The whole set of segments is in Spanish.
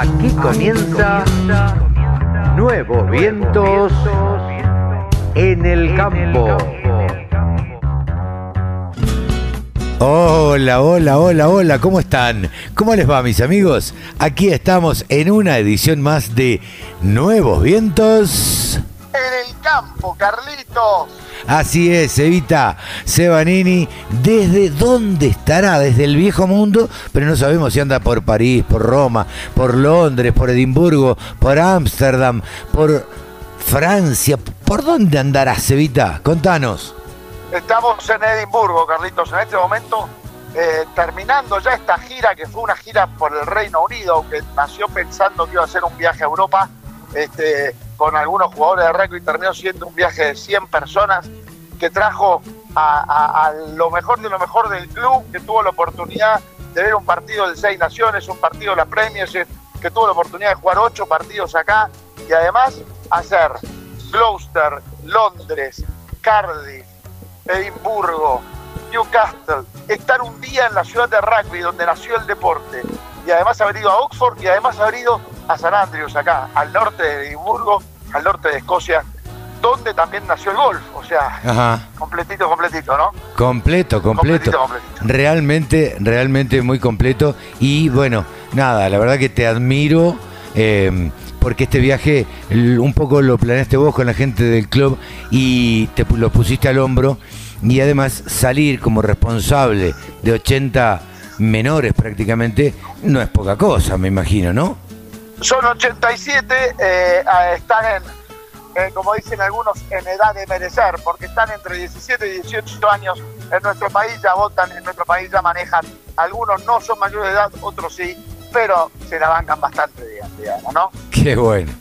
Aquí comienza Nuevos Vientos en el Campo. Hola, hola, hola, hola, ¿cómo están? ¿Cómo les va mis amigos? Aquí estamos en una edición más de Nuevos Vientos. En el campo, Carlitos. Así es, Evita Sebanini, ¿desde dónde estará? Desde el viejo mundo, pero no sabemos si anda por París, por Roma, por Londres, por Edimburgo, por Ámsterdam, por Francia. ¿Por dónde andará, Evita? Contanos. Estamos en Edimburgo, Carlitos, en este momento eh, terminando ya esta gira, que fue una gira por el Reino Unido, que nació pensando que iba a ser un viaje a Europa. Este, con algunos jugadores de rugby terminó siendo un viaje de 100 personas que trajo a, lo mejor de lo mejor del club, que tuvo la oportunidad de ver un partido de seis naciones, un partido de la Premiership, que tuvo la oportunidad de jugar ocho partidos acá y además hacer Gloucester, Londres, Cardiff, Edimburgo, Newcastle, estar un día en la ciudad de rugby donde nació el deporte y además haber ido a Oxford y además haber ido a San Andrews acá, al norte de Edimburgo, al norte de Escocia, donde también nació el golf, o sea, completito, completito, ¿no? Completo, completo. Realmente, realmente muy completo. Y bueno, nada, la verdad que te admiro. Eh, porque este viaje un poco lo planeaste vos con la gente del club y te lo pusiste al hombro y además salir como responsable de 80 menores prácticamente no es poca cosa, me imagino, ¿no? Son 87, eh, están en, eh, como dicen algunos, en edad de merecer, porque están entre 17 y 18 años en nuestro país, ya votan, en nuestro país ya manejan, algunos no son mayores de edad, otros sí, pero se la bancan bastante, digamos, ¿no? Qué bueno,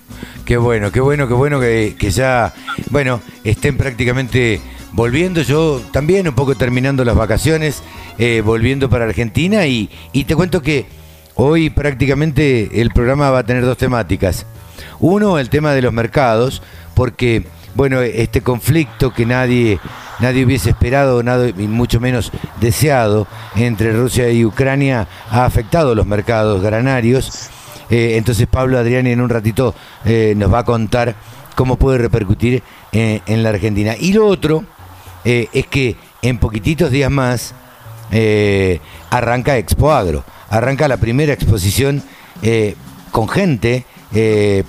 qué bueno, qué bueno, qué bueno que, que ya, bueno, estén prácticamente volviendo, yo también un poco terminando las vacaciones, eh, volviendo para Argentina y, y te cuento que hoy prácticamente el programa va a tener dos temáticas. Uno, el tema de los mercados, porque, bueno, este conflicto que nadie, nadie hubiese esperado, nada, y mucho menos deseado, entre Rusia y Ucrania ha afectado los mercados granarios. Eh, entonces Pablo Adriani en un ratito eh, nos va a contar cómo puede repercutir en la Argentina. Y lo otro eh, es que en poquititos días más eh, arranca Expo Agro, arranca la primera exposición eh, con gente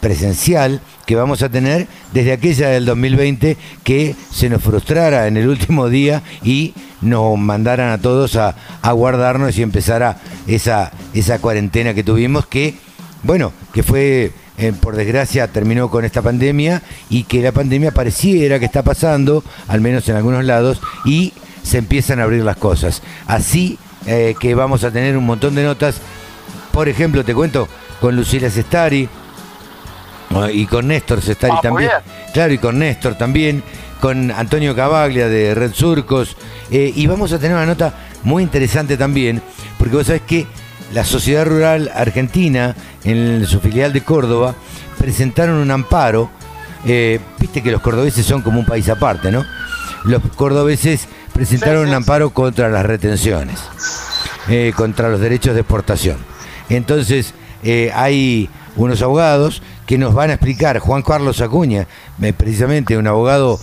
presencial que vamos a tener desde aquella del 2020 que se nos frustrara en el último día y nos mandaran a todos a, a guardarnos y empezara esa, esa cuarentena que tuvimos que, bueno, que fue eh, por desgracia terminó con esta pandemia y que la pandemia pareciera que está pasando, al menos en algunos lados, y se empiezan a abrir las cosas. Así eh, que vamos a tener un montón de notas, por ejemplo, te cuento, con Lucila Sestari y con Néstor Sestari ah, también. Claro, y con Néstor también, con Antonio Cavaglia de Red Surcos, eh, y vamos a tener una nota muy interesante también, porque vos sabés que la Sociedad Rural Argentina, en su filial de Córdoba, presentaron un amparo. Eh, viste que los cordobeses son como un país aparte, ¿no? Los cordobeses presentaron un amparo contra las retenciones, eh, contra los derechos de exportación. Entonces, eh, hay unos abogados que nos van a explicar, Juan Carlos Acuña, precisamente un abogado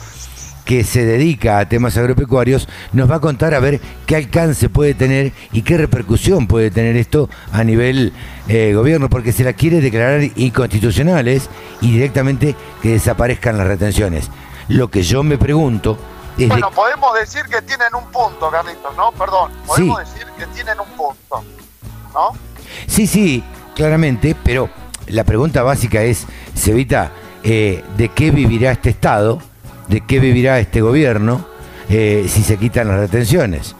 que se dedica a temas agropecuarios, nos va a contar a ver qué alcance puede tener y qué repercusión puede tener esto a nivel eh, gobierno, porque se la quiere declarar inconstitucionales y directamente que desaparezcan las retenciones. Lo que yo me pregunto Bueno, podemos decir que tienen un punto, Carlitos, ¿no? Perdón, podemos decir que tienen un punto, ¿no? Sí, sí, claramente, pero la pregunta básica es, Cevita, eh, ¿de qué vivirá este Estado? de qué vivirá este gobierno eh, si se quitan las retenciones,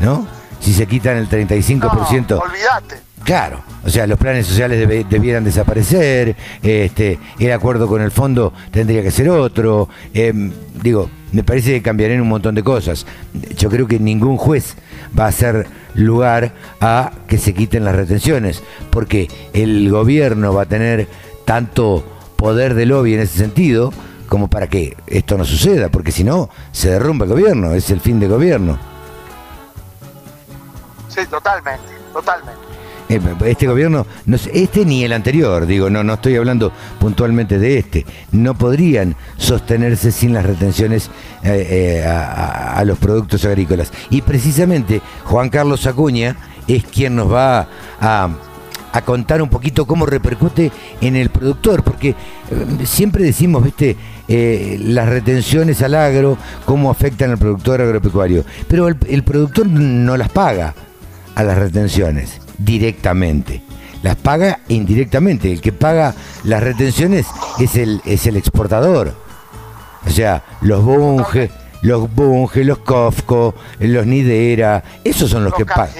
¿no? Si se quitan el 35%. No, olvídate. Claro, o sea, los planes sociales debieran desaparecer, este, el acuerdo con el fondo tendría que ser otro. Em, digo, me parece que cambiarían un montón de cosas. Yo creo que ningún juez va a hacer lugar a que se quiten las retenciones, porque el gobierno va a tener tanto poder de lobby en ese sentido como para que esto no suceda, porque si no, se derrumba el gobierno, es el fin del gobierno. Sí, totalmente, totalmente. Eh, Este gobierno, no este ni el anterior, digo, no, no estoy hablando puntualmente de este, no podrían sostenerse sin las retenciones eh, eh, a, los productos agrícolas. Y precisamente Juan Carlos Acuña es quien nos va a, contar un poquito cómo repercute en el productor, porque siempre decimos, viste, las retenciones al agro, cómo afectan al productor agropecuario, pero el productor no las paga a las retenciones directamente. Las paga indirectamente. El que paga las retenciones es el, es el exportador. O sea, los Bunge, los Bunge, los Cofco, los Nidera, esos son los, Los que pagan.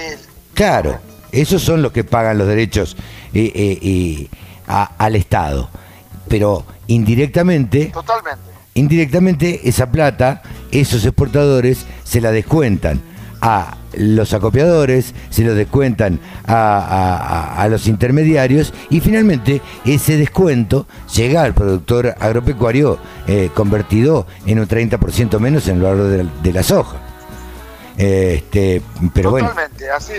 Claro, esos son los que pagan los derechos eh, eh, eh, a- al Estado. Pero indirectamente Totalmente. indirectamente esa plata, esos exportadores se la descuentan a los acopiadores, se lo descuentan a, a- los intermediarios y finalmente ese descuento llega al productor agropecuario eh, convertido en un 30% menos en el valor de la, de la soja. Este, pero bueno,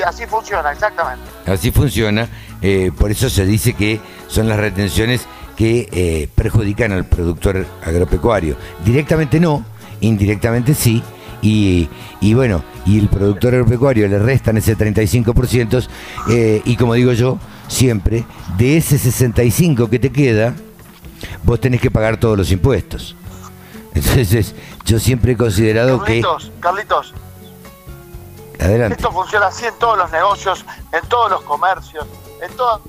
así funciona, exactamente. Así funciona, eh, por eso se dice que son las retenciones que eh, perjudican al productor agropecuario. Directamente no, indirectamente sí, y, y bueno, y el productor agropecuario le restan ese 35%, eh, y como digo yo, siempre, de ese 65% que te queda, vos tenés que pagar todos los impuestos. Entonces, yo siempre he considerado que... Carlitos, Carlitos, Adelante. esto funciona así en todos los negocios, en todos los comercios, en todos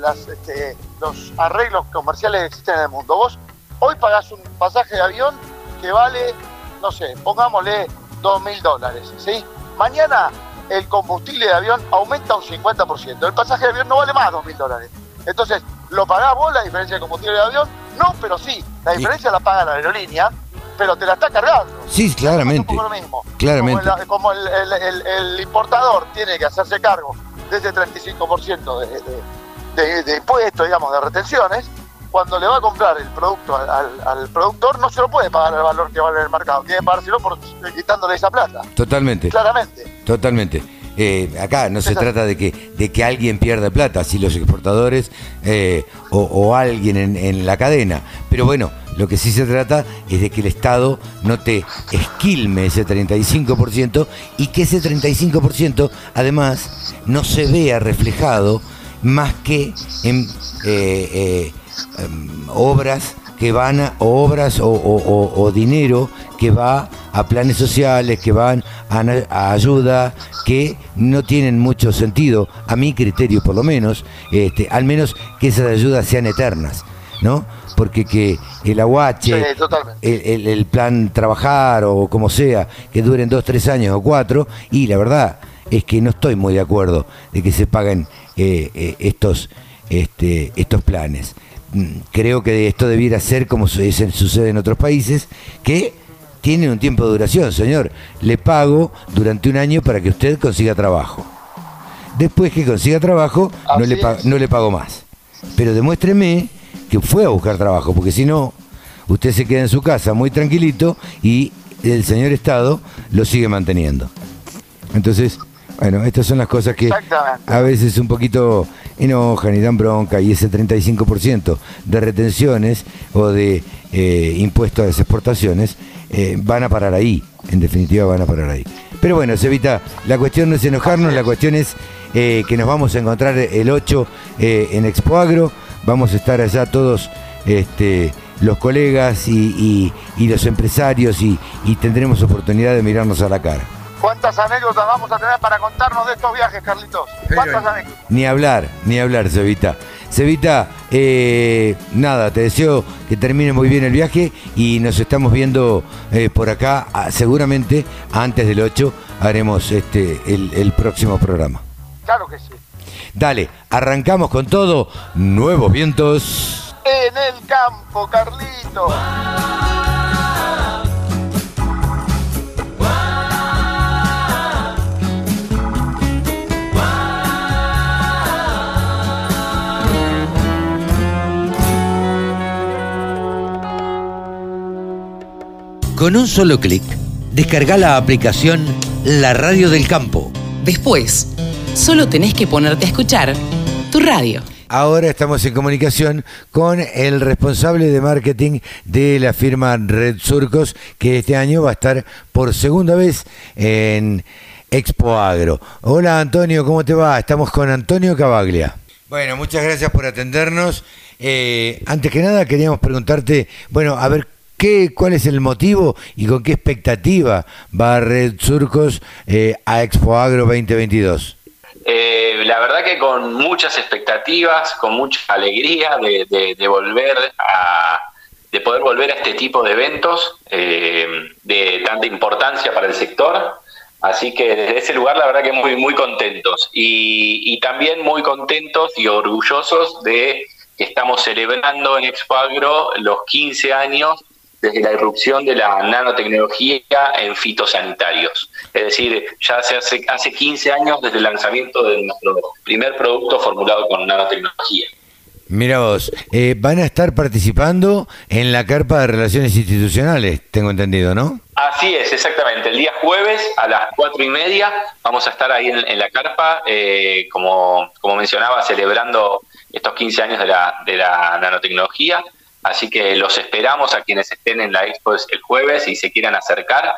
las, este, los arreglos comerciales que existen en el mundo. Vos hoy pagás un pasaje de avión que vale, no sé, pongámosle dos mil dólares, ¿sí? Mañana el combustible de avión aumenta un 50%. El pasaje de avión no vale más dos mil dólares. Entonces, ¿lo pagás vos la diferencia de combustible de avión? No, pero sí. La diferencia la paga la aerolínea, pero te la está cargando. Sí, claramente. Lo mismo. Claramente. Como, el, como el- el- el- el importador tiene que hacerse cargo de ese 35% de, de, de, de impuestos, digamos, de retenciones, cuando le va a comprar el producto al, al- al productor, no se lo puede pagar el valor que vale en el mercado. Tiene que pagárselo por quitándole esa plata. Totalmente. Claramente. Totalmente. Eh, acá no se trata de que, de que alguien pierda plata, si los exportadores eh, o, o alguien en, en la cadena. Pero bueno, lo que sí se trata es de que el Estado no te esquilme ese 35% y que ese 35% además no se vea reflejado más que en eh, em, obras que van a o obras o, o- o- o dinero que va a planes sociales, que van a, a ayuda, que no tienen mucho sentido, a mi criterio por lo menos, este, al menos que esas ayudas sean eternas, ¿no? Porque que el aguache, Sí, totalmente. el, el- el plan trabajar o como sea, que duren dos, tres años o cuatro, y la verdad es que no estoy muy de acuerdo de que se paguen eh, eh, estos, este, estos planes. Mm, Creo que esto debiera ser como sucede en otros países, que tienen un tiempo de duración, señor. Le pago durante un año para que usted consiga trabajo. Después que consiga trabajo, no le, no le pago más. Pero demuéstreme que fue a buscar trabajo, porque si no, usted se queda en su casa muy tranquilito y el señor Estado lo sigue manteniendo. Entonces, bueno, estas son las cosas que a veces un poquito enojan y dan bronca y ese 35% de retenciones o de eh, impuestos a las exportaciones eh, van a parar ahí, en definitiva van a parar ahí. Pero bueno, Sevita, la cuestión no es enojarnos, la cuestión es eh, que nos vamos a encontrar el 8 eh, en Expo Agro, vamos a estar allá todos este, los colegas y, y- y los empresarios y, y tendremos oportunidad de mirarnos a la cara. ¿Cuántas anécdotas vamos a tener para contarnos de estos viajes, Carlitos? ¿Cuántas anécdotas? Ni hablar, ni hablar, Cevita. Cevita, eh, nada, te deseo que termine muy bien el viaje y nos estamos viendo eh, por acá. Ah, Seguramente antes del 8 haremos este el, el próximo programa. Claro que sí. Dale, arrancamos con todo. Nuevos vientos. En el campo, Carlitos. Con un solo clic, descarga la aplicación La Radio del Campo. Después, Solo tenés que ponerte a escuchar tu radio. Ahora estamos en comunicación con el responsable de marketing de la firma Red Surcos, que este año va a estar por segunda vez en Expo Agro. Hola Antonio, ¿cómo te va? Estamos con Antonio Cavaglia. Bueno, muchas gracias por atendernos. Eh, antes que nada queríamos preguntarte, bueno, a ver, ¿qué, ¿cuál es el motivo y con qué expectativa va Red Surcos eh, a Expo Agro 2022? Eh, la verdad que con muchas expectativas, con mucha alegría de, volver a de poder volver a este tipo de eventos de tanta importancia para el sector Así que desde ese lugar la verdad que muy, muy contentos y, también muy contentos y orgullosos de que estamos celebrando en Expoagro los 15 años desde la irrupción de la nanotecnología en fitosanitarios. Es decir, ya se hace, hace 15 años desde el lanzamiento de nuestro primer producto formulado con nanotecnología. Mira vos, eh, van a estar participando en la carpa de relaciones institucionales, tengo entendido, ¿no? Así es, exactamente. El día jueves a las cuatro y media vamos a estar ahí en, la carpa, eh, como, como mencionaba, celebrando estos 15 años de la, de la nanotecnología. Así que los esperamos a quienes estén en la expo el jueves y se quieran acercar.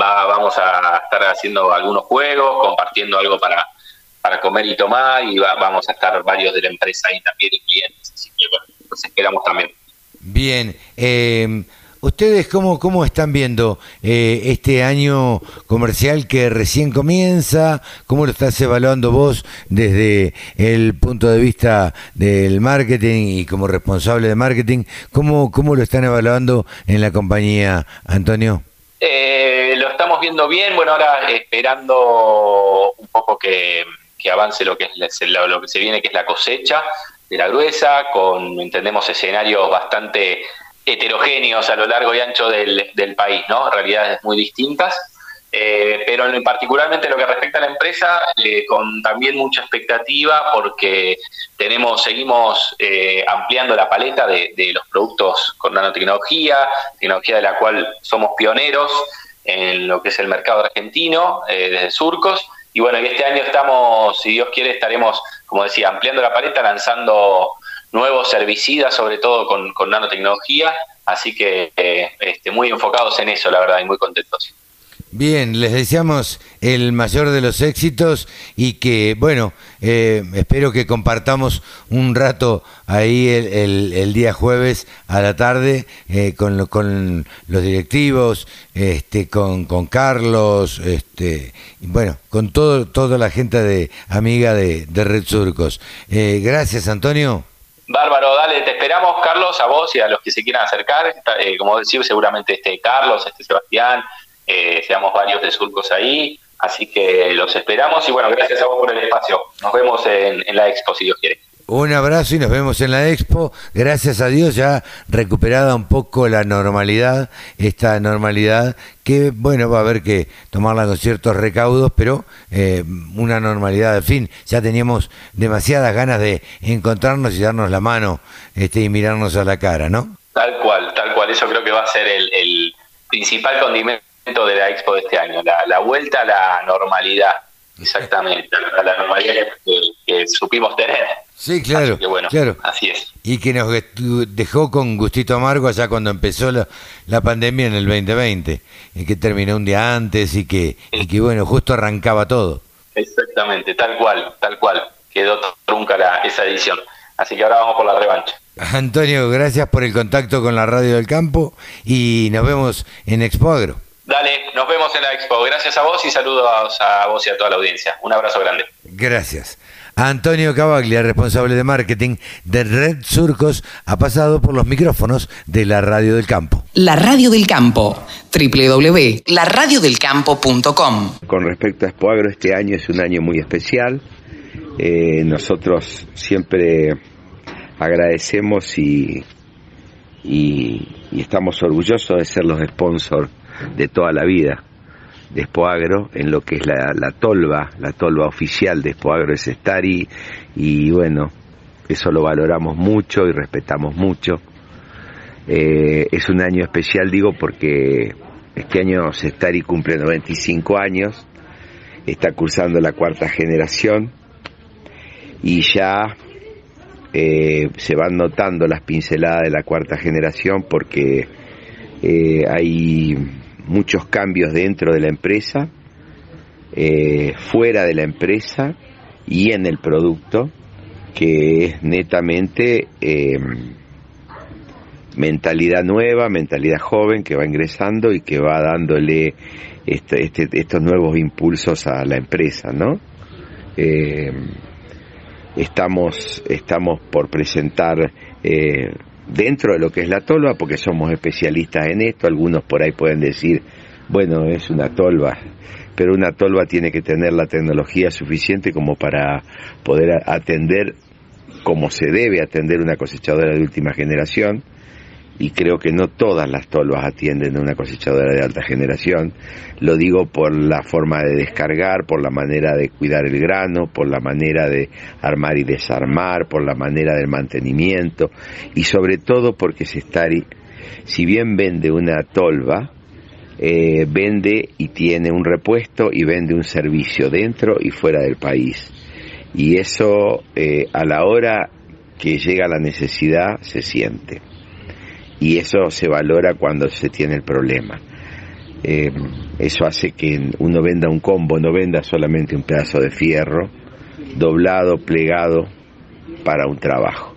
Va, vamos a estar haciendo algunos juegos, compartiendo algo para, para comer y tomar y vamos a estar varios de la empresa ahí también y clientes, así que bueno, los esperamos también. Bien, eh, ¿ustedes cómo, cómo están viendo eh, este año comercial que recién comienza? ¿Cómo lo estás evaluando vos desde el punto de vista del marketing y como responsable de marketing? ¿Cómo, cómo lo están evaluando en la compañía, Antonio? Eh, lo estamos viendo bien, bueno, ahora esperando un poco que que avance lo que es lo que se viene, que es la cosecha de la gruesa, con, entendemos, escenarios bastante heterogéneos a lo largo y ancho del, país, ¿no? Realidades muy distintas. Eh, pero en particularmente lo que respecta a la empresa, eh, con también mucha expectativa porque tenemos, seguimos eh, ampliando la paleta de, de, los productos con nanotecnología, tecnología de la cual somos pioneros en lo que es el mercado argentino desde Surcos y bueno, este año estamos, si Dios quiere, estaremos, como decía, ampliando la paleta, lanzando nuevos herbicidas, sobre todo con, nanotecnología. Así que eh, este, muy enfocados en eso, la verdad, y muy contentos. Bien, les deseamos el mayor de los éxitos y que, bueno, eh, espero que compartamos un rato ahí el, día jueves a la tarde eh, con, los directivos, este, con, con Carlos, este, bueno, con todo, toda la gente de amiga de, Red Surcos. Eh, gracias, Antonio. Bárbaro, dale, te esperamos, Carlos, a vos y a los que se quieran acercar. como decía, seguramente este Carlos, este Sebastián, eh, seamos varios de surcos ahí, así que los esperamos y bueno, gracias a vos por el espacio. Nos vemos en, la expo si Dios quiere. Un abrazo y nos vemos en la expo. Gracias a Dios ya recuperada un poco la normalidad, esta normalidad que, bueno, va a haber que tomarla con ciertos recaudos, pero eh, una normalidad, en fin, ya teníamos demasiadas ganas de encontrarnos y darnos la mano este, y mirarnos a la cara, ¿no? Tal cual, tal cual. Eso creo que va a ser el, el principal condimento de la expo de este año, la, vuelta a la normalidad, exactamente, a la normalidad que, supimos tener. Sí, claro. Así bueno, claro. así es. Y que nos dejó con gustito amargo allá cuando empezó la, la pandemia en el 2020, y que terminó un día antes y que, y que, bueno, justo arrancaba todo. Exactamente, tal cual, tal cual. Quedó trunca la, esa edición. Así que ahora vamos por la revancha. Antonio, gracias por el contacto con la Radio del Campo y nos vemos en Expo Agro. Dale, nos vemos en la expo. Gracias a vos y saludos a vos y a toda la audiencia. Un abrazo grande. Gracias. Antonio Cavaglia, responsable de marketing de Red Surcos, ha pasado por los micrófonos de la Radio del Campo. La Radio del Campo, www.laradiodelcampo.com. Con respecto a Expoagro, este año es un año muy especial. Eh, nosotros siempre agradecemos y, y, y, estamos orgullosos de ser los sponsors de toda la vida de Espoagro, en lo que es la, la tolva, la tolva oficial de Espoagro es Stari, y bueno, eso lo valoramos mucho y respetamos mucho. Eh, es un año especial, digo, porque este año Sestari cumple 95 años está cursando la cuarta generación y ya eh, se van notando las pinceladas de la cuarta generación porque eh, hay muchos cambios dentro de la empresa, eh, fuera de la empresa y en el producto, que es netamente mentalidad nueva, mentalidad joven que va ingresando y que va dándole este, este, estos nuevos impulsos a la empresa, ¿no? estamos, estamos por presentar eh, dentro de lo que es la tolva, porque somos especialistas en esto, algunos por ahí pueden decir, bueno, es una tolva, pero una tolva tiene que tener la tecnología suficiente como para poder atender como se debe atender una cosechadora de última generación, y creo que no todas las tolvas atienden a una cosechadora de alta generación. Lo digo por la forma de descargar, por la manera de cuidar el grano, por la manera de armar y desarmar, por la manera del mantenimiento y sobre todo porque se está, si bien vende una tolva, eh, vende y tiene un repuesto y vende un servicio dentro y fuera del país. Y eso eh, a la hora que llega la necesidad se siente y eso se valora cuando se tiene el problema. Eh, eso hace que uno venda un combo, no venda solamente un pedazo de fierro doblado, plegado para un trabajo.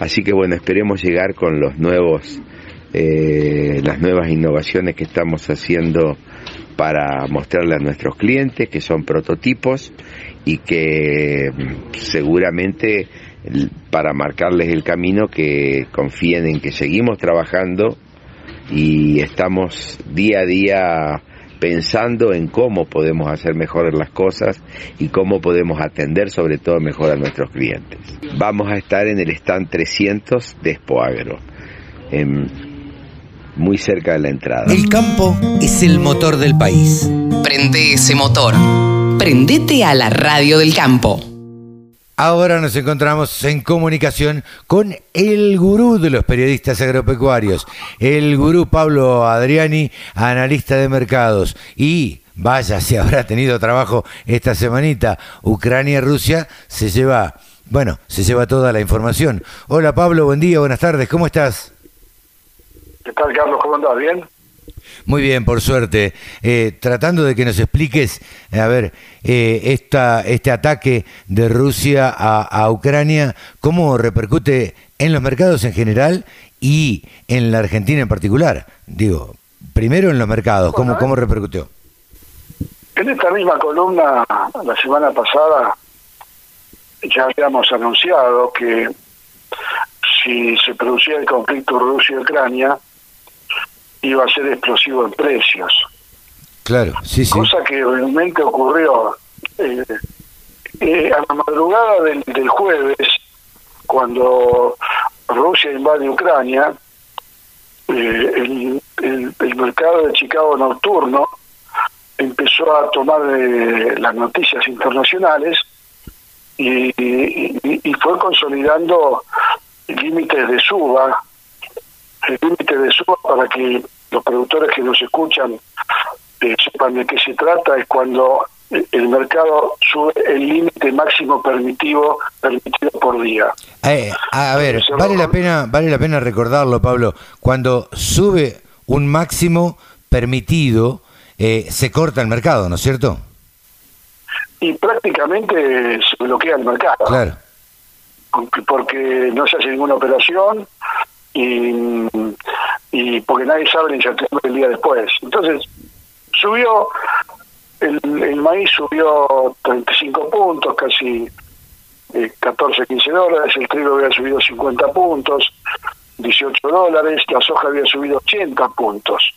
Así que bueno, esperemos llegar con los nuevos, eh, las nuevas innovaciones que estamos haciendo para mostrarle a nuestros clientes, que son prototipos y que mm, seguramente para marcarles el camino que confíen en que seguimos trabajando y estamos día a día pensando en cómo podemos hacer mejor las cosas y cómo podemos atender sobre todo mejor a nuestros clientes. Vamos a estar en el stand 300 de Expoagro, muy cerca de la entrada. El campo es el motor del país. Prende ese motor. Prendete a la radio del campo. Ahora nos encontramos en comunicación con el gurú de los periodistas agropecuarios, el gurú Pablo Adriani, analista de mercados. Y vaya, si habrá tenido trabajo esta semanita, Ucrania-Rusia se lleva, bueno, se lleva toda la información. Hola Pablo, buen día, buenas tardes, ¿cómo estás? ¿Qué tal Carlos? ¿Cómo andas? ¿Bien? Muy bien, por suerte. Eh, tratando de que nos expliques, eh, a ver, eh, esta, este ataque de Rusia a, Ucrania, ¿cómo repercute en los mercados en general y en la Argentina en particular? Digo, primero en los mercados, ¿cómo, cómo repercutió? En esta misma columna, la semana pasada, ya habíamos anunciado que si se producía el conflicto Rusia-Ucrania, iba a ser explosivo en precios. Claro, sí, sí. Cosa que realmente ocurrió eh, eh, a la madrugada del, jueves, cuando Rusia invade Ucrania, eh, el, el, mercado de Chicago nocturno empezó a tomar las noticias internacionales y, y, fue consolidando límites de suba, el límite de suba para que los productores que nos escuchan eh, sepan de qué se trata, es cuando el mercado sube el límite máximo permitido permitido por día. Eh, a ver, vale la pena vale la pena recordarlo, Pablo, cuando sube un máximo permitido eh, se corta el mercado, ¿no es cierto? Y prácticamente se bloquea el mercado. Claro. Porque no se hace ninguna operación, y, y porque nadie sabe la incertidumbre el día después. Entonces, subió, el, el maíz subió 35 puntos, casi 14, eh, 15 dólares, el trigo había subido 50 puntos, 18 dólares, la soja había subido 80 puntos,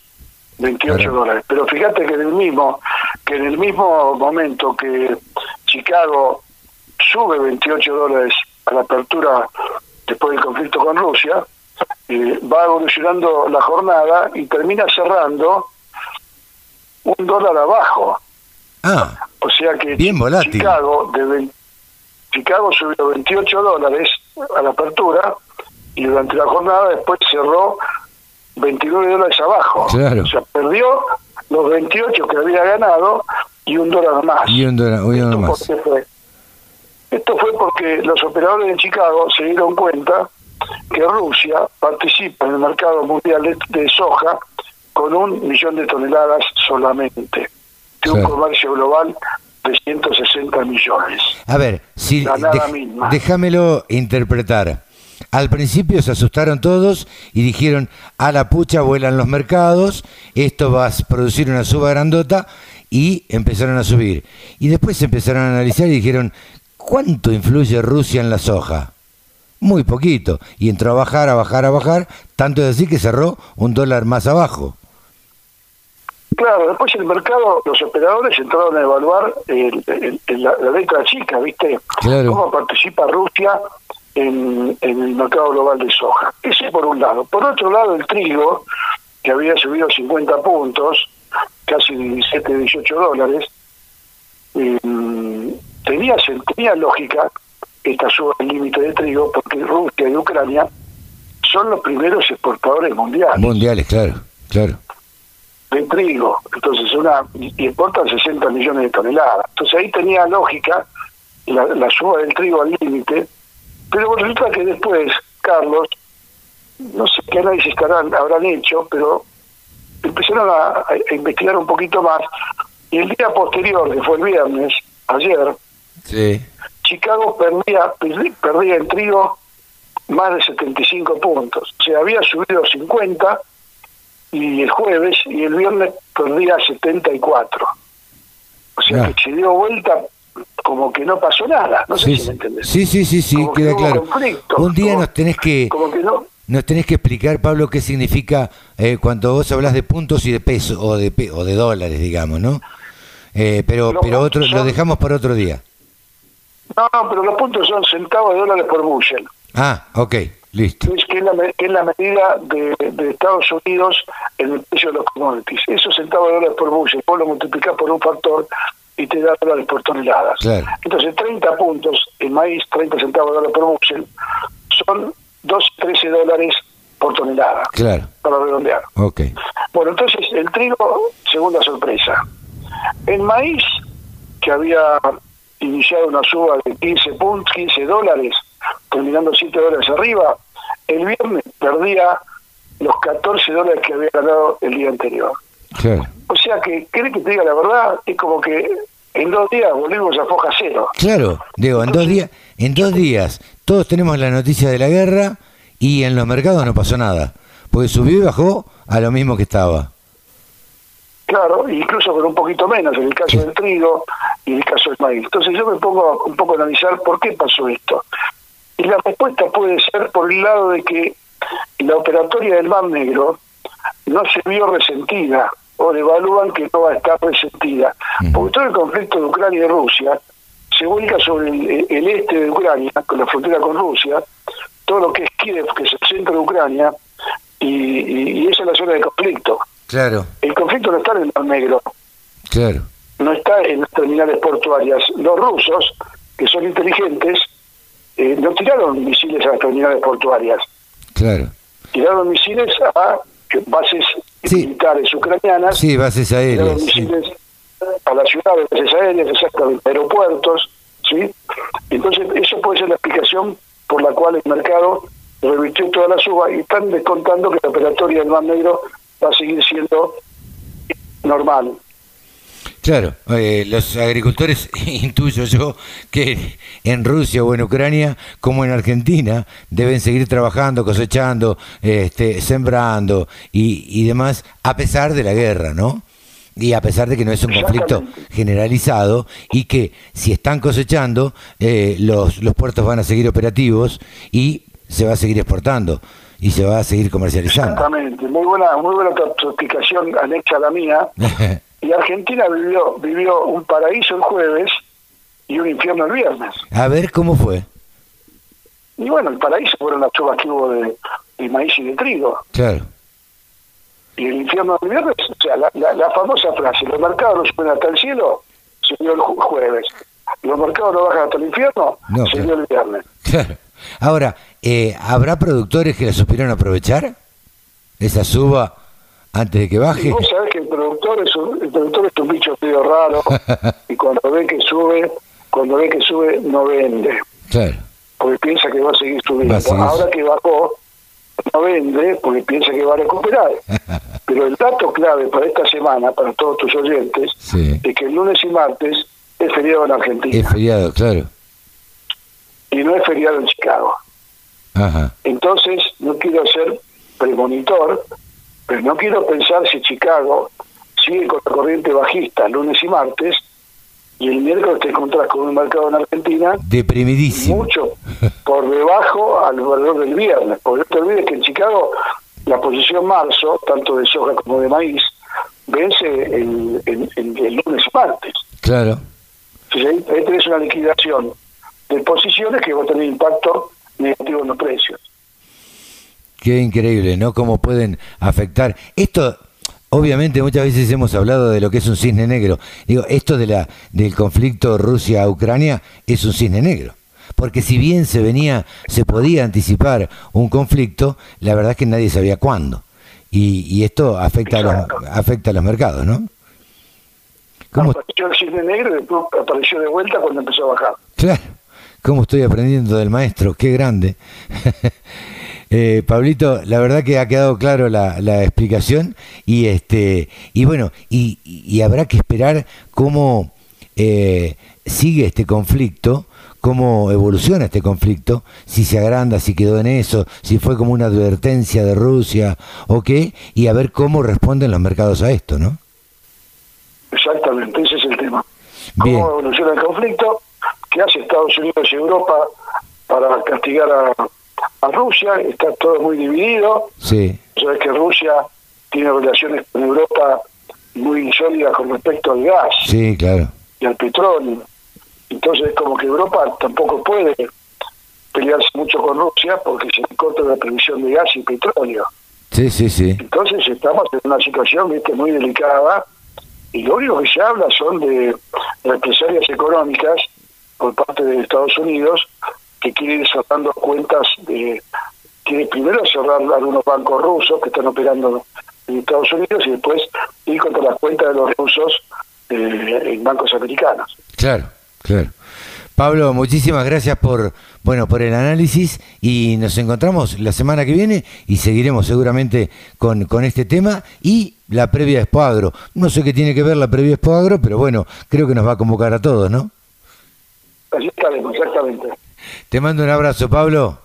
28 dólares. Pero fíjate que en el mismo, que en el mismo momento que Chicago sube 28 dólares a la apertura después del conflicto con Rusia, eh, va evolucionando la jornada y termina cerrando un dólar abajo. Ah, o sea que bien Chicago, de Chicago subió 28 dólares a la apertura y durante la jornada después cerró 29 dólares abajo. Claro. O sea, perdió los 28 que había ganado y un dólar más. Y un dólar, un dólar ¿Esto más. por qué fue? Esto fue porque los operadores de Chicago se dieron cuenta que Rusia participa en el mercado mundial de, soja con un millón de toneladas solamente, de un comercio global de 160 millones. A ver, si dej- déjamelo interpretar. Al principio se asustaron todos y dijeron, a la pucha vuelan los mercados, esto va a producir una suba grandota y empezaron a subir. Y después empezaron a analizar y dijeron, ¿cuánto influye Rusia en la soja? Muy poquito. Y entró a bajar, a bajar, a bajar, tanto es así que cerró un dólar más abajo. Claro, después el mercado, los operadores entraron a evaluar el- el- el- la, la letra chica, ¿viste? Claro. Cómo participa Rusia en, en el mercado global de soja. Ese por un lado. Por otro lado, el trigo, que había subido 50 puntos, casi 17, 18 dólares, eh, tenía, tenía lógica esta suba del límite de trigo, porque Rusia y Ucrania son los primeros exportadores mundiales Mundiales, claro, claro. de trigo, entonces una y importan 60 millones de toneladas. Entonces ahí tenía lógica la, la suba del trigo al límite, pero resulta que después, Carlos, no sé qué análisis estarán, habrán hecho, pero empezaron a, a investigar un poquito más y el día posterior, que fue el viernes, ayer, Sí. Chicago perdía, perdí- perdía en trigo más de 75 puntos. O sea, había subido 50 y el jueves y el viernes perdía 74. O sea, que se dio vuelta como que no pasó nada. No sé si me entendés. sí, sí, sí, sí, Como que queda claro. Un día como- nos tenés que Como que no. nos tenés que explicar, Pablo, qué significa eh, cuando vos hablas de puntos y de pesos o de o de dólares, digamos, ¿no? Eh, pero pero otro lo dejamos para otro día. No, pero los puntos son centavos de dólares por bushel. Ah, ok, listo. es que es la, me- que es la medida de, de Estados Unidos en el precio de los commodities. Esos centavos de dólares por bushel, vos lo multiplicás por un factor y te da dólares por toneladas. Claro. Entonces, 30 puntos en maíz, 30 centavos de dólares por bushel, son 2, 13 dólares por tonelada, Claro, para redondear. ok. Bueno, entonces el trigo, segunda sorpresa. El maíz, que había iniciado una suba de 15 puntos, 15 dólares, terminando 7 dólares arriba, el viernes perdía los 14 dólares que había ganado el día anterior. Claro. O sea que, ¿querés que te diga la verdad? Es como que en dos días volvimos a foja cero. Claro, Diego, en dos días, en dos días todos tenemos la noticia de la guerra y en los mercados no pasó nada, porque subió y bajó a lo mismo que estaba. Claro, incluso con un poquito menos en el caso del trigo y en el caso del maíz. Entonces yo me pongo un poco a analizar por qué pasó esto. Y la respuesta puede ser por el lado de que la operatoria del Mar Negro no se vio resentida o evalúan que no va a estar resentida. Porque todo el conflicto de Ucrania y Rusia se ubica sobre el, el este de Ucrania, con la frontera con Rusia, todo lo que es Kiev, que es el centro de Ucrania, y, y- y esa es la zona de conflicto. Claro, El conflicto no está en el Mar Negro, claro, no está en las terminales portuarias. Los rusos, que son inteligentes, eh, no tiraron misiles a las terminales portuarias, claro. tiraron misiles a eh, bases Sí. militares ucranianas, Sí, bases tiraron aéreas. sí. misiles a las ciudades, bases aéreas, exactamente, aeropuertos, ¿sí? Entonces, eso puede ser la explicación por la cual el mercado revirtió toda la suba y están descontando que la operatoria del Mar Negro va a seguir siendo normal. Claro, eh, los agricultores, intuyo yo, que en Rusia o en Ucrania, como en Argentina, deben seguir trabajando, cosechando, este, sembrando y, y demás, a pesar de la guerra, ¿no? Y a pesar de que no es un conflicto generalizado y que si están cosechando, eh, los, los puertos van a seguir operativos y se va a seguir exportando y se va a seguir comercializando. Exactamente, muy buena, muy buena tu, explicación anexa a la mía. Y Argentina vivió, vivió un paraíso el jueves y un infierno el viernes. a ver cómo fue. Y bueno, el paraíso fueron las chubas que hubo de, de maíz y de trigo. Claro, Y el infierno del viernes, o sea, la, la- la famosa frase, los mercados no suben hasta el cielo, se dio el ju- jueves. Los mercados no bajan hasta el infierno, No, se claro. dio el viernes. Claro. Ahora, eh, ¿habrá productores que la supieron aprovechar? Esa suba antes de que baje. Vos sabés que el productor es un, el productor es un bicho medio raro y cuando ve que sube, cuando ve que sube no vende, Claro, porque piensa que va a seguir subiendo. Va a seguir Ahora que bajó no vende porque piensa que va a recuperar. Pero el dato clave para esta semana, para todos tus oyentes, sí. es que el lunes y martes es feriado en Argentina Es feriado, claro. y no es feriado en Chicago. Ajá. Entonces, no quiero ser premonitor, pero no quiero pensar si Chicago sigue con la corriente bajista lunes y martes y el miércoles te encontrás con un mercado en Argentina Deprimidísimo. mucho por debajo al valor del viernes. Porque no te olvides que en Chicago la posición marzo, tanto de soja como de maíz, vence el, el- el- el lunes y martes. Claro. Entonces ahí, ahí tenés una liquidación de posiciones que va a tener impacto negativo en los precios. Qué increíble, ¿no? Cómo pueden afectar. Esto, obviamente, muchas veces hemos hablado de lo que es un cisne negro. Digo, esto de la, del conflicto Rusia-Ucrania es un cisne negro. Porque si bien se venía, se podía anticipar un conflicto, la verdad es que nadie sabía cuándo. Y, y esto afecta a, los, afecta a los mercados, ¿no? ¿Cómo, Apareció el cisne negro y después apareció de vuelta cuando empezó a bajar. Claro, cómo estoy aprendiendo del maestro, qué grande. Eh, Pablito, la verdad que ha quedado claro la, la explicación y este y bueno y, y habrá que esperar cómo eh, sigue este conflicto, cómo evoluciona este conflicto, si se agranda, si quedó en eso, si fue como una advertencia de Rusia o qué, y a ver cómo responden los mercados a esto, ¿no? Exactamente, ese es el tema. ¿Cómo evoluciona el conflicto? ¿Qué hace Estados Unidos y Europa para castigar a, a Rusia? Está todo muy dividido. Sí, Sabes que Rusia tiene relaciones con Europa muy sólidas con respecto al gas sí, claro. y al petróleo. Entonces, como que Europa tampoco puede pelearse mucho con Rusia porque se corta la provisión de gas y petróleo. Sí, sí, sí. Entonces estamos en una situación ¿viste? muy delicada y lo único que se habla son de represalias económicas por parte de Estados Unidos que quiere ir cerrando cuentas de quiere primero cerrar algunos bancos rusos que están operando en Estados Unidos y después ir contra las cuentas de los rusos eh, en bancos americanos. Claro, claro. Pablo, muchísimas gracias por bueno por el análisis y nos encontramos la semana que viene y seguiremos seguramente con, con este tema y la previa Expo Agro. No sé qué tiene que ver la previa Expo Agro, pero bueno, creo que nos va a convocar a todos, ¿no? Así estaremos, exactamente. Te mando un abrazo, Pablo.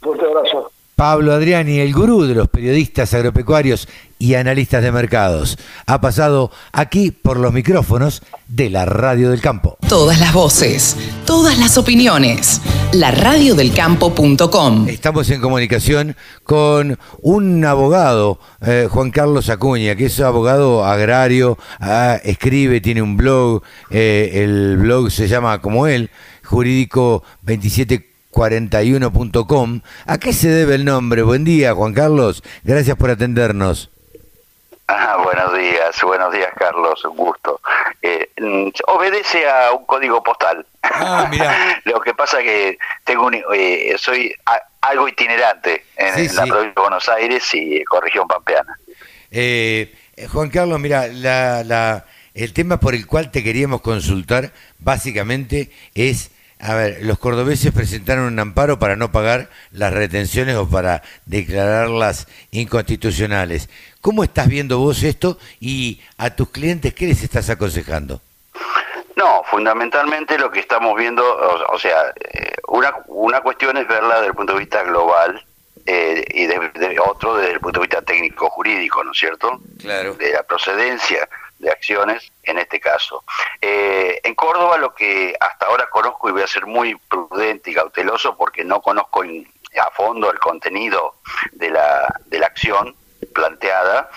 Fuerte abrazo. Pablo Adriani, el gurú de los periodistas agropecuarios y analistas de mercados, ha pasado aquí por los micrófonos de la Radio del Campo. Todas las voces, todas las opiniones. Laradiodelcampo.com. Estamos en comunicación con un abogado, eh, Juan Carlos Acuña, que es abogado agrario, ah, escribe, tiene un blog, eh, el blog se llama como él, jurídico 2741.com. ¿A qué se debe el nombre? Buen día, Juan Carlos. Gracias por atendernos. Ah, buenos días, buenos días Carlos, un gusto. Eh, mm, obedece a un código postal. Ah, mirá. Lo que pasa que tengo un, eh, soy a- algo itinerante en, Sí, en la sí. provincia de Buenos Aires y región pampeana. Eh, eh, Juan Carlos, mira, la, la- el tema por el cual te queríamos consultar básicamente es, a ver, los cordobeses presentaron un amparo para no pagar las retenciones o para declararlas inconstitucionales. ¿Cómo estás viendo vos esto y a tus clientes qué les estás aconsejando? No, fundamentalmente lo que estamos viendo, o, o sea, eh, una, una cuestión es verla desde el punto de vista global eh, y de, de otro desde el punto de vista técnico-jurídico, ¿no es cierto? Claro. De la procedencia de acciones en este caso. Eh, en Córdoba lo que hasta ahora conozco, y voy a ser muy prudente y cauteloso porque no conozco in- a fondo el contenido de la, de la acción planteada,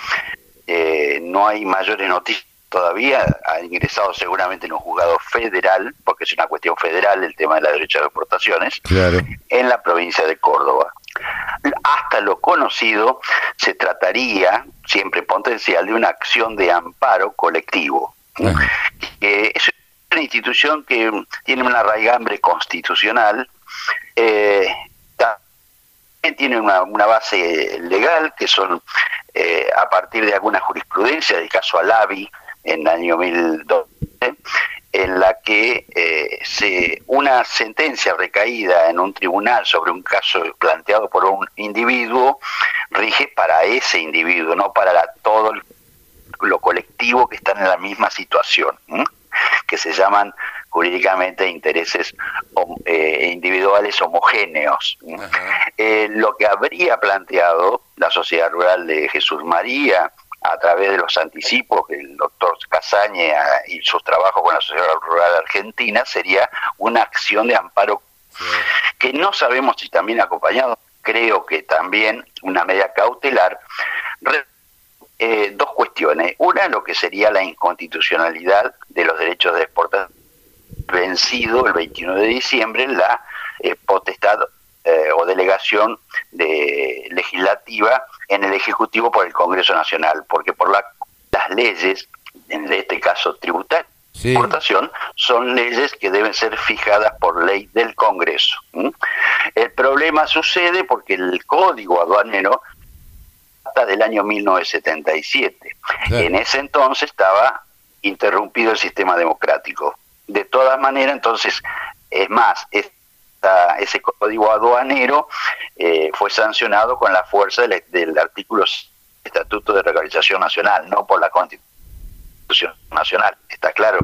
eh, no hay mayores noticias todavía, ha ingresado seguramente en un juzgado federal, porque es una cuestión federal el tema de la derecha de exportaciones, Claro. en la provincia de Córdoba. Hasta lo conocido, se trataría, siempre potencial, de una acción de amparo colectivo. Ajá. Eh, es una institución que tiene una raigambre constitucional, eh, ta- tiene una, una base legal que son eh, a partir de alguna jurisprudencia, del caso Alavi en el año 2012, en la que eh, se, una sentencia recaída en un tribunal sobre un caso planteado por un individuo rige para ese individuo, no para todo lo colectivo que están en la misma situación, que se llaman jurídicamente intereses eh, individuales homogéneos. Eh, lo que habría planteado la Sociedad Rural de Jesús María a través de los anticipos del doctor Casaña y sus trabajos con la Sociedad Rural Argentina sería una acción de amparo que no sabemos si también acompañado, creo que también una medida cautelar, eh, dos cuestiones. Una, lo que sería la inconstitucionalidad de los derechos de exportación. Vencido el 21 de diciembre la eh, potestad eh, o delegación de legislativa en el Ejecutivo por el Congreso Nacional, porque por las leyes, en este caso tributaria, exportación, son leyes que deben ser fijadas por ley del Congreso. El problema sucede porque el Código Aduanero data del año 1977. En ese entonces estaba interrumpido el sistema democrático de todas maneras, entonces, es más, ese código aduanero eh, fue sancionado con la fuerza del, artículo Estatuto de Regularización Nacional, no por la Constitución Nacional, está claro.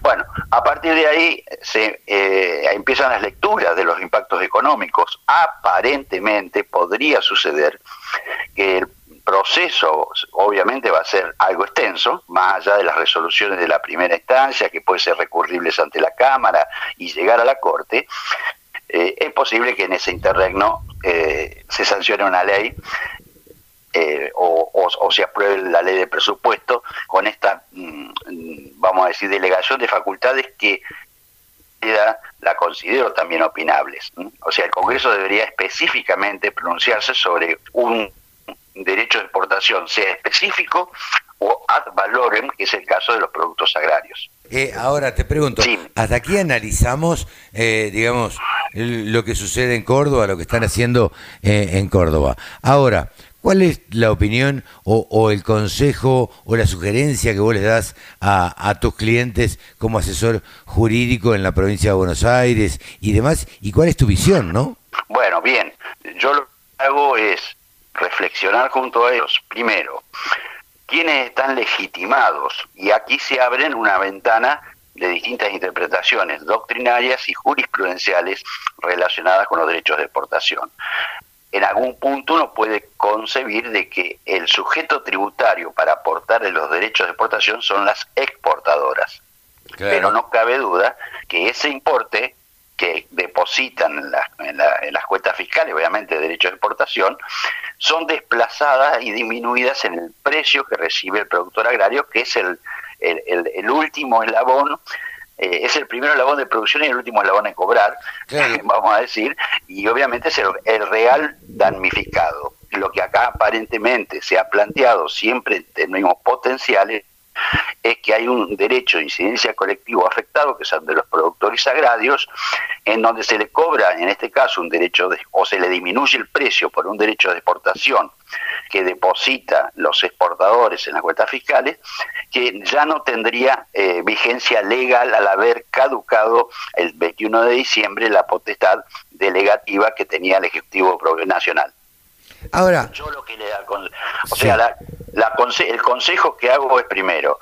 Bueno, a partir de ahí se eh, empiezan las lecturas de los impactos económicos. Aparentemente podría suceder que el proceso obviamente va a ser algo extenso, más allá de las resoluciones de la primera instancia, que pueden ser recurribles ante la Cámara y llegar a la Corte, eh, es posible que en ese interregno eh, se sancione una ley eh, o, se apruebe la ley de presupuesto con esta, mm, vamos a decir, delegación de facultades que la considero también opinables. O sea, el Congreso debería específicamente pronunciarse sobre un derecho de exportación sea específico o ad valorem, que es el caso de los productos agrarios. Eh, ahora te pregunto, ¿hasta aquí analizamos, eh, digamos, lo que sucede en Córdoba, lo que están haciendo eh, en Córdoba? Ahora, ¿cuál es la opinión o, el consejo o la sugerencia que vos le das a, a, tus clientes como asesor jurídico en la provincia de Buenos Aires y demás? ¿Y cuál es tu visión, no? Bueno, bien, yo lo que hago es reflexionar junto a ellos, primero, quiénes están legitimados, y aquí se abren una ventana de distintas interpretaciones doctrinarias y jurisprudenciales relacionadas con los derechos de exportación. En algún punto uno puede concebir de que el sujeto tributario para aportar los derechos de exportación son las exportadoras. Pero no cabe duda que ese importe que depositan en, las cuentas fiscales, obviamente de derechos de exportación, son desplazadas y disminuidas en el precio que recibe el productor agrario, que es el, el, último eslabón, eh, es el primer eslabón de producción y el último eslabón en cobrar, vamos a decir, y obviamente es el, el real damnificado. Lo que acá aparentemente se ha planteado siempre en términos potenciales es que hay un derecho de incidencia colectivo afectado, que son de los productores agrarios, en donde se le cobra, en este caso, un derecho de, o se le disminuye el precio por un derecho de exportación que deposita los exportadores en las cuentas fiscales, que ya no tendría eh, vigencia legal al haber caducado el 21 de diciembre la potestad delegativa que tenía el Ejecutivo Nacional. Ahora, yo lo que le da, o sea, la, el consejo que hago es primero,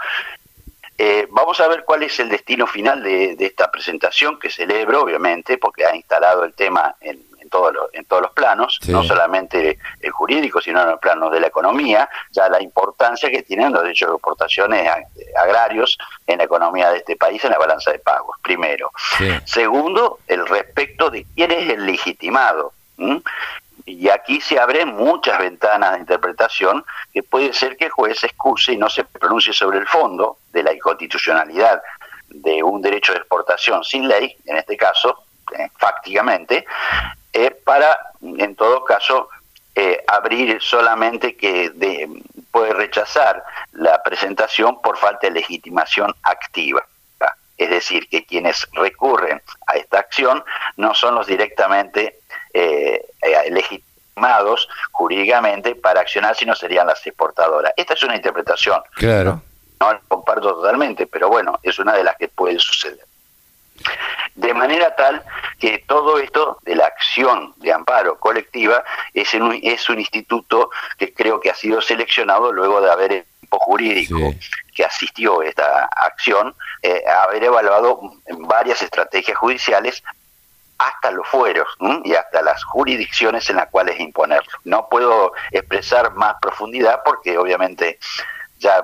eh, vamos a ver cuál es el destino final de, esta presentación que celebro, obviamente, porque ha instalado el tema en, todos los, en todos los planos, no solamente el jurídico, sino en los planos de la economía, ya la importancia que tienen los derechos de exportaciones agrarios en la economía de este país, en la balanza de pagos, primero. Segundo, el respecto de quién es el legitimado. Y aquí se abren muchas ventanas de interpretación que puede ser que el juez se excuse y no se pronuncie sobre el fondo de la inconstitucionalidad de un derecho de exportación sin ley, en este caso, eh, fácticamente, eh, para, en todo caso, eh, abrir solamente que puede rechazar la presentación por falta de legitimación activa. Es decir, que quienes recurren a esta acción no son los directamente eh, jurídicamente para accionar si no serían las exportadoras. Esta es una interpretación. Claro. No, la comparto totalmente, pero bueno, es una de las que puede suceder. De manera tal que todo esto de la acción de amparo colectiva es un, es un instituto que creo que ha sido seleccionado luego de haber el equipo jurídico que asistió a esta acción, eh, haber evaluado varias estrategias judiciales hasta los fueros y hasta las jurisdicciones en las cuales imponerlo. No puedo expresar más profundidad porque obviamente ya,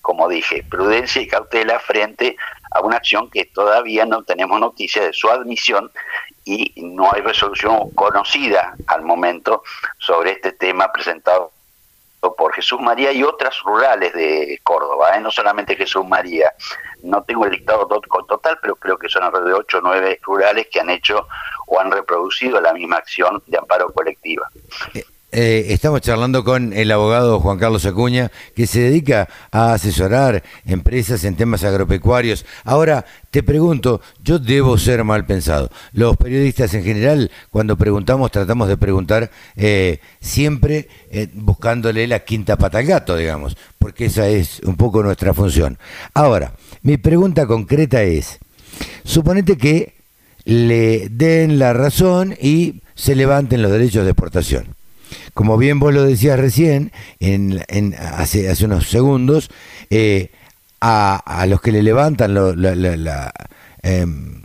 como dije, prudencia y cautela frente a una acción que todavía no tenemos noticia de su admisión y no hay resolución conocida al momento sobre este tema presentado por Jesús María y otras rurales de Córdoba, ¿eh? no solamente Jesús María. No tengo el listado total, pero creo que son alrededor de 8 o 9 rurales que han hecho o han reproducido la misma acción de amparo colectiva. Eh, estamos charlando con el abogado Juan Carlos Acuña, que se dedica a asesorar empresas en temas agropecuarios. Ahora, te pregunto, yo debo ser mal pensado. Los periodistas en general, cuando preguntamos, tratamos de preguntar eh, siempre eh, buscándole la quinta pata al gato, digamos, porque esa es un poco nuestra función. Ahora, mi pregunta concreta es, suponete que le den la razón y se levanten los derechos de exportación como bien vos lo decías recién, en, hace, hace unos segundos, eh, a, los que le levantan em,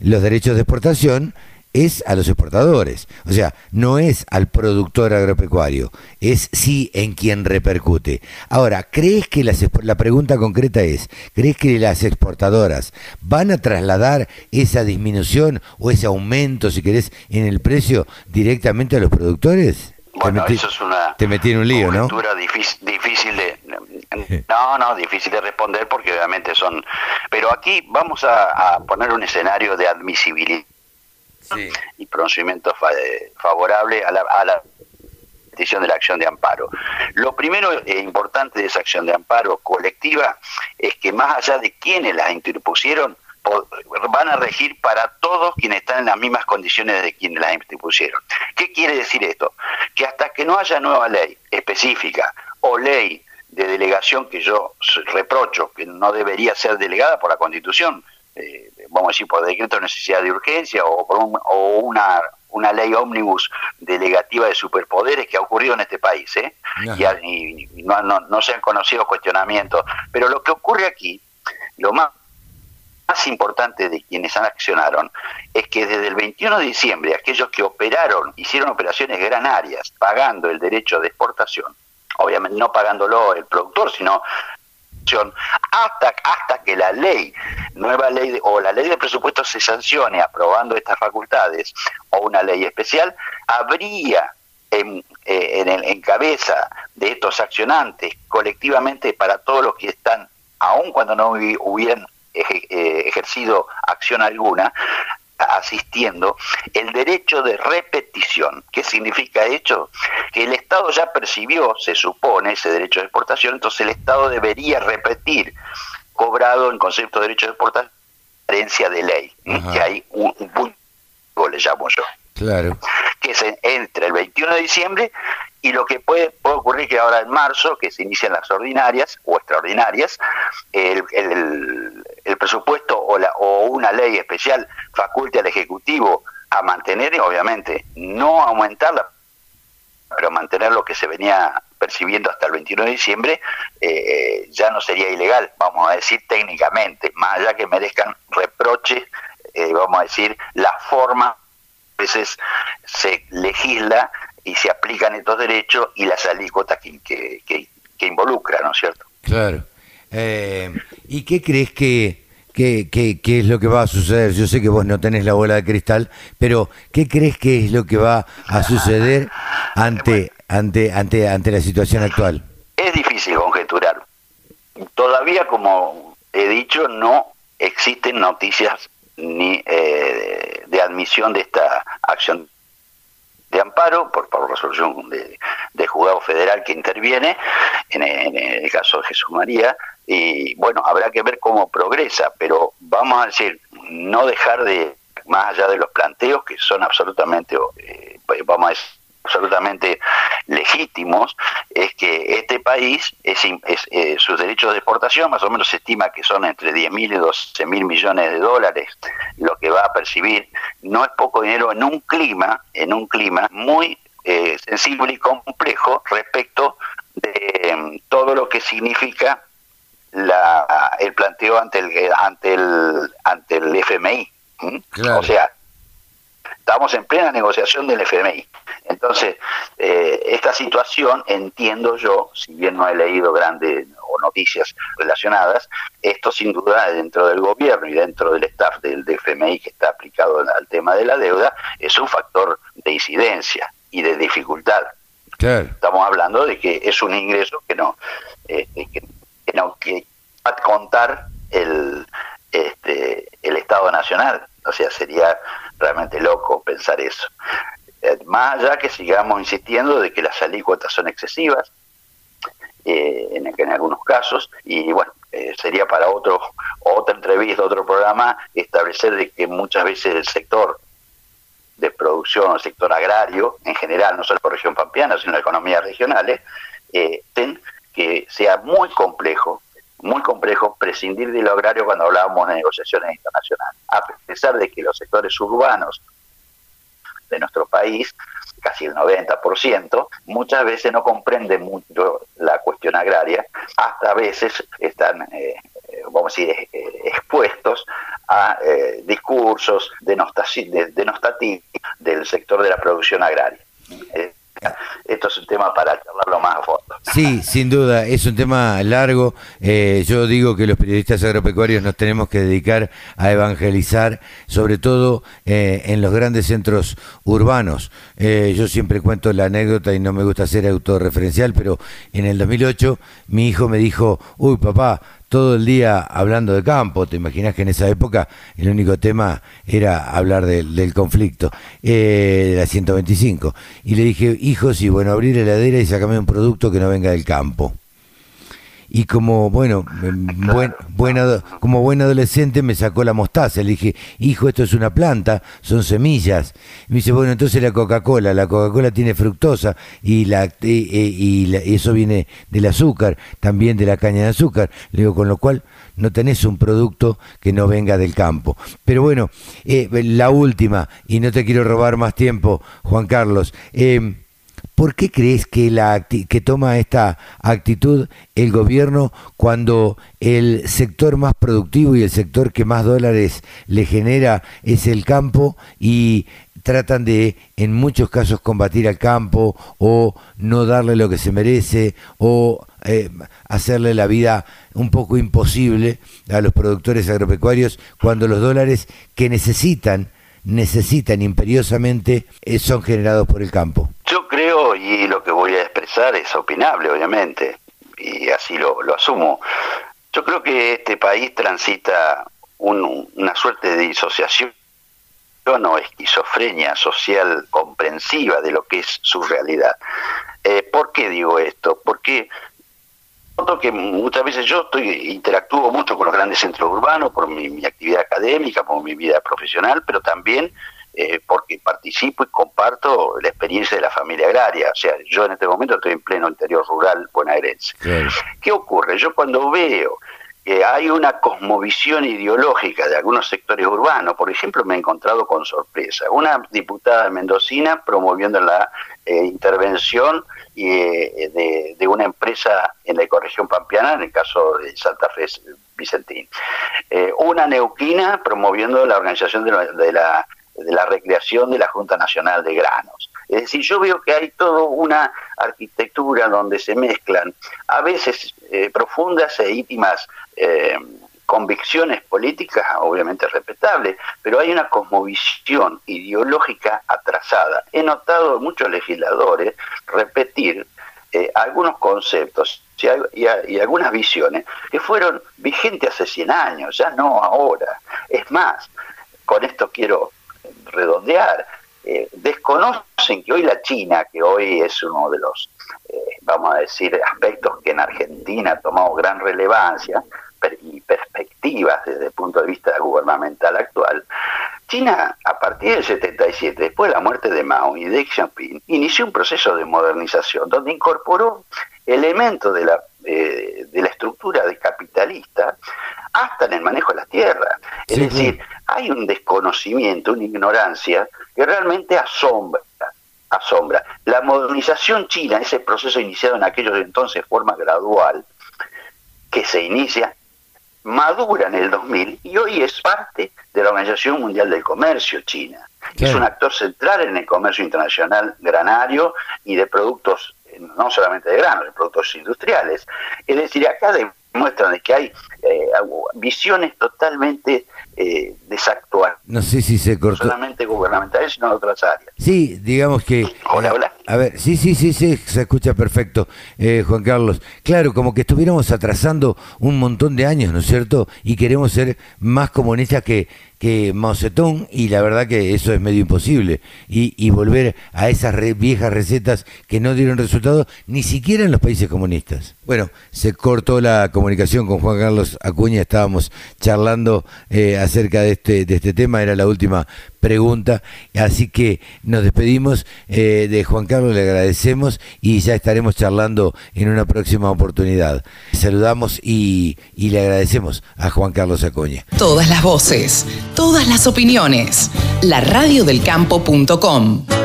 los derechos de exportación es a los exportadores. O sea, no es al productor agropecuario, es sí en quien repercute. Ahora, ¿crees que las, la pregunta concreta es, ¿crees que las exportadoras van a trasladar esa disminución o ese aumento, si querés, en el precio directamente a los productores? Bueno, eso es una te metí en un lío, ¿no? Difícil, difícil de no, no, difícil de responder porque obviamente son. Pero aquí vamos a, poner un escenario de admisibilidad y procedimiento favorable a la, a la petición de la acción de amparo. Lo primero e importante de esa acción de amparo colectiva es que más allá de quienes la interpusieron, van a regir para todos quienes están en las mismas condiciones de quienes las impusieron. ¿Qué quiere decir esto? Que hasta que no haya nueva ley específica o ley de delegación que yo reprocho que no debería ser delegada por la Constitución, eh, vamos a decir por decreto de necesidad de urgencia o por o una una ley ómnibus delegativa de superpoderes que ha ocurrido en este país, ¿eh? y, no, no, no se han conocido cuestionamientos. Pero lo que ocurre aquí, lo más más importante de quienes accionaron es que desde el 21 de diciembre aquellos que operaron, hicieron operaciones granarias pagando el derecho de exportación, obviamente no pagándolo el productor, sino hasta, hasta que la ley, nueva ley o la ley de presupuesto se sancione aprobando estas facultades o una ley especial, habría en, eh, en, en cabeza de estos accionantes colectivamente para todos los que están, aun cuando no hubieran ejercido acción alguna, asistiendo, el derecho de repetición. ¿Qué significa hecho? Que el Estado ya percibió, se supone, ese derecho de exportación, entonces el Estado debería repetir, cobrado en concepto de derecho de exportación, herencia de ley, que hay un, punto, le llamo yo. Claro. Que es entre el 21 de diciembre y lo que puede, puede ocurrir que ahora en marzo, que se inician las ordinarias o extraordinarias, el, el, presupuesto o, la, o una ley especial faculte al Ejecutivo a mantener, obviamente, no aumentarla, pero mantener lo que se venía percibiendo hasta el 21 de diciembre, eh, ya no sería ilegal, vamos a decir técnicamente, más allá que merezcan reproches, eh, vamos a decir, la forma, a veces se legisla y se aplican estos derechos y las alícuotas que, que, que, involucra, ¿no es cierto? Claro. Eh, ¿Y qué crees que, que, que, es lo que va a suceder? Yo sé que vos no tenés la bola de cristal, pero ¿qué crees que es lo que va a suceder ante, ante, ante, ante la situación actual? Es difícil conjeturar. Todavía, como he dicho, no existen noticias ni eh, de admisión de esta acción de amparo por, por resolución de, de, juzgado federal que interviene en, el caso de Jesús María y bueno habrá que ver cómo progresa pero vamos a decir no dejar de más allá de los planteos que son absolutamente eh, vamos a decir absolutamente legítimos, es que este país, es, eh, sus derechos de exportación, más o menos se estima que son entre 10 mil y 12 mil millones de dólares lo que va a percibir, no es poco dinero en un clima, en un clima muy eh, sensible y complejo respecto de mm, todo lo que significa la, el planteo ante el ante el ante el FMI. O sea, estamos en plena negociación del FMI. Entonces, eh, esta situación, entiendo yo, si bien no he leído grandes o noticias relacionadas, esto sin duda dentro del gobierno y dentro del staff del, FMI que está aplicado al tema de la deuda, es un factor de incidencia y de dificultad. Estamos hablando de que es un ingreso que no, este, que, no que va a contar el, este, el Estado Nacional. O sea, sería realmente loco pensar eso. Eh, más allá que sigamos insistiendo de que las alícuotas son excesivas, eh, en, algunos casos, y bueno, eh, sería para otro otra entrevista, otro programa, establecer de que muchas veces el sector de producción, el sector agrario en general, no solo por región pampeana, sino economías regionales, eh, que sea muy complejo muy complejo prescindir de lo agrario cuando hablábamos de negociaciones internacionales, a pesar de que los sectores urbanos de nuestro país, casi el 90%, muchas veces no comprenden mucho la cuestión agraria, hasta a veces están, eh, vamos a decir, eh, expuestos a eh, discursos denostativos del sector de la producción agraria esto es un tema para charlarlo más a fondo. Sí, sin duda, es un tema largo. Eh, yo digo que los periodistas agropecuarios nos tenemos que dedicar a evangelizar, sobre todo eh, en los grandes centros urbanos. Eh, yo siempre cuento la anécdota y no me gusta ser autorreferencial, pero en el 2008 mi hijo me dijo, uy papá, todo el día hablando de campo. Te imaginas que en esa época el único tema era hablar del conflicto, eh, de la 125. Y le dije, hijo, sí, bueno, abrir la heladera y sacarme un producto que no venga del campo y como bueno buen, como buen adolescente me sacó la mostaza. Le dije hijo esto es una planta son semillas. Me dice bueno entonces la Coca Cola la Coca Cola tiene fructosa y la y, eso viene del azúcar también de la caña de azúcar. Le digo con lo cual no tenés un producto que no venga del campo. Pero bueno eh, la última y no te quiero robar más tiempo Juan Carlos eh, ¿Por qué crees que, toma esta actitud el gobierno cuando el sector más productivo y el sector que más dólares le genera es el campo y tratan de en muchos casos combatir al campo o no darle lo que se merece o eh, hacerle la vida un poco imposible a los productores agropecuarios cuando los dólares que necesitan necesitan imperiosamente eh, son generados por el campo? Y lo que voy a expresar es opinable, obviamente, y así lo, asumo. Yo creo que este país transita una suerte de disociación o esquizofrenia social comprensiva de lo que es su realidad. Eh, ¿Por qué digo esto? Porque que muchas veces yo estoy interactúo mucho con los grandes centros urbanos por mi, actividad académica, por mi vida profesional, pero también eh, porque participo y comparto la experiencia de la familia agraria. O sea, yo en este momento estoy en pleno interior rural bonaerense. ¿Qué ocurre? Yo cuando veo que hay una cosmovisión ideológica de algunos sectores urbanos, por ejemplo, me he encontrado con sorpresa. Una diputada mendocina promoviendo la eh, intervención eh, de, una empresa en la ecorregión pampeana, en el caso de Santa Fe Vicentín. Eh, una neuquina promoviendo la organización de la, de la, recreación de la Junta Nacional de Granos. Es decir, yo veo que hay toda una arquitectura donde se mezclan a veces eh, profundas e íntimas convicciones políticas, obviamente respetables, pero hay una cosmovisión ideológica atrasada. He notado muchos legisladores repetir eh, algunos conceptos y, algunas visiones que fueron vigentes hace 100 años, ya no ahora. Es más, con esto quiero redondear, eh, desconocen que hoy la China, que hoy es uno de los, eh, vamos a decir, aspectos que en Argentina ha tomado gran relevancia, y perspectivas desde el punto de vista gubernamental actual, China a partir del 77, después de la muerte de Mao y de Xi Jinping, inició un proceso de modernización donde incorporó elementos de la, eh, de la estructura de capitalista hasta en el manejo de las tierras. Es decir, hay un desconocimiento, una ignorancia que realmente asombra asombra. La modernización china, ese proceso iniciado en aquellos entonces de forma gradual, que se inicia, madura en el 2000 y hoy es parte de la Organización Mundial del Comercio China. Es un actor central en el comercio internacional granario y de productos, no solamente de granos, de productos industriales. Es decir, acá demuestran que hay eh, visiones totalmente eh, desactuadas. No sé si se cortó. No solamente gubernamentales, sino de otras áreas. Sí, digamos que... Hola, hola. A ver, sí, sí, sí, sí, se escucha perfecto, eh, Juan Carlos. Claro, como que estuviéramos atrasando un montón de años, ¿no es cierto? Y queremos ser más comunistas que, que Mao Zedong, y la verdad que eso es medio imposible. Y, y volver a esas viejas recetas que no dieron resultado ni siquiera en los países comunistas. Bueno, se cortó la comunicación con Juan Carlos Acuña, estábamos charlando eh, acerca de este, de este tema, era la última pregunta. Así que nos despedimos eh, de Juan Carlos, le agradecemos y ya estaremos charlando en una próxima oportunidad. Saludamos y, y le agradecemos a Juan Carlos Acoña. Todas las voces, todas las opiniones. La radiodelcampo.com.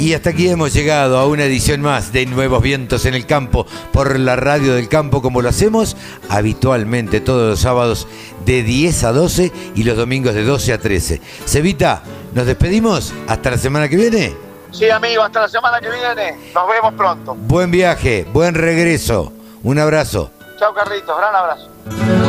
Y hasta aquí hemos llegado a una edición más de Nuevos Vientos en el Campo por la Radio del Campo, como lo hacemos habitualmente todos los sábados de 10 a 12 y los domingos de 12 a 13. Cevita, ¿nos despedimos? ¿Hasta la semana que viene? Sí, amigo, hasta la semana que viene. Nos vemos pronto. Buen viaje, buen regreso. Un abrazo. Chao, Carlitos. Gran abrazo.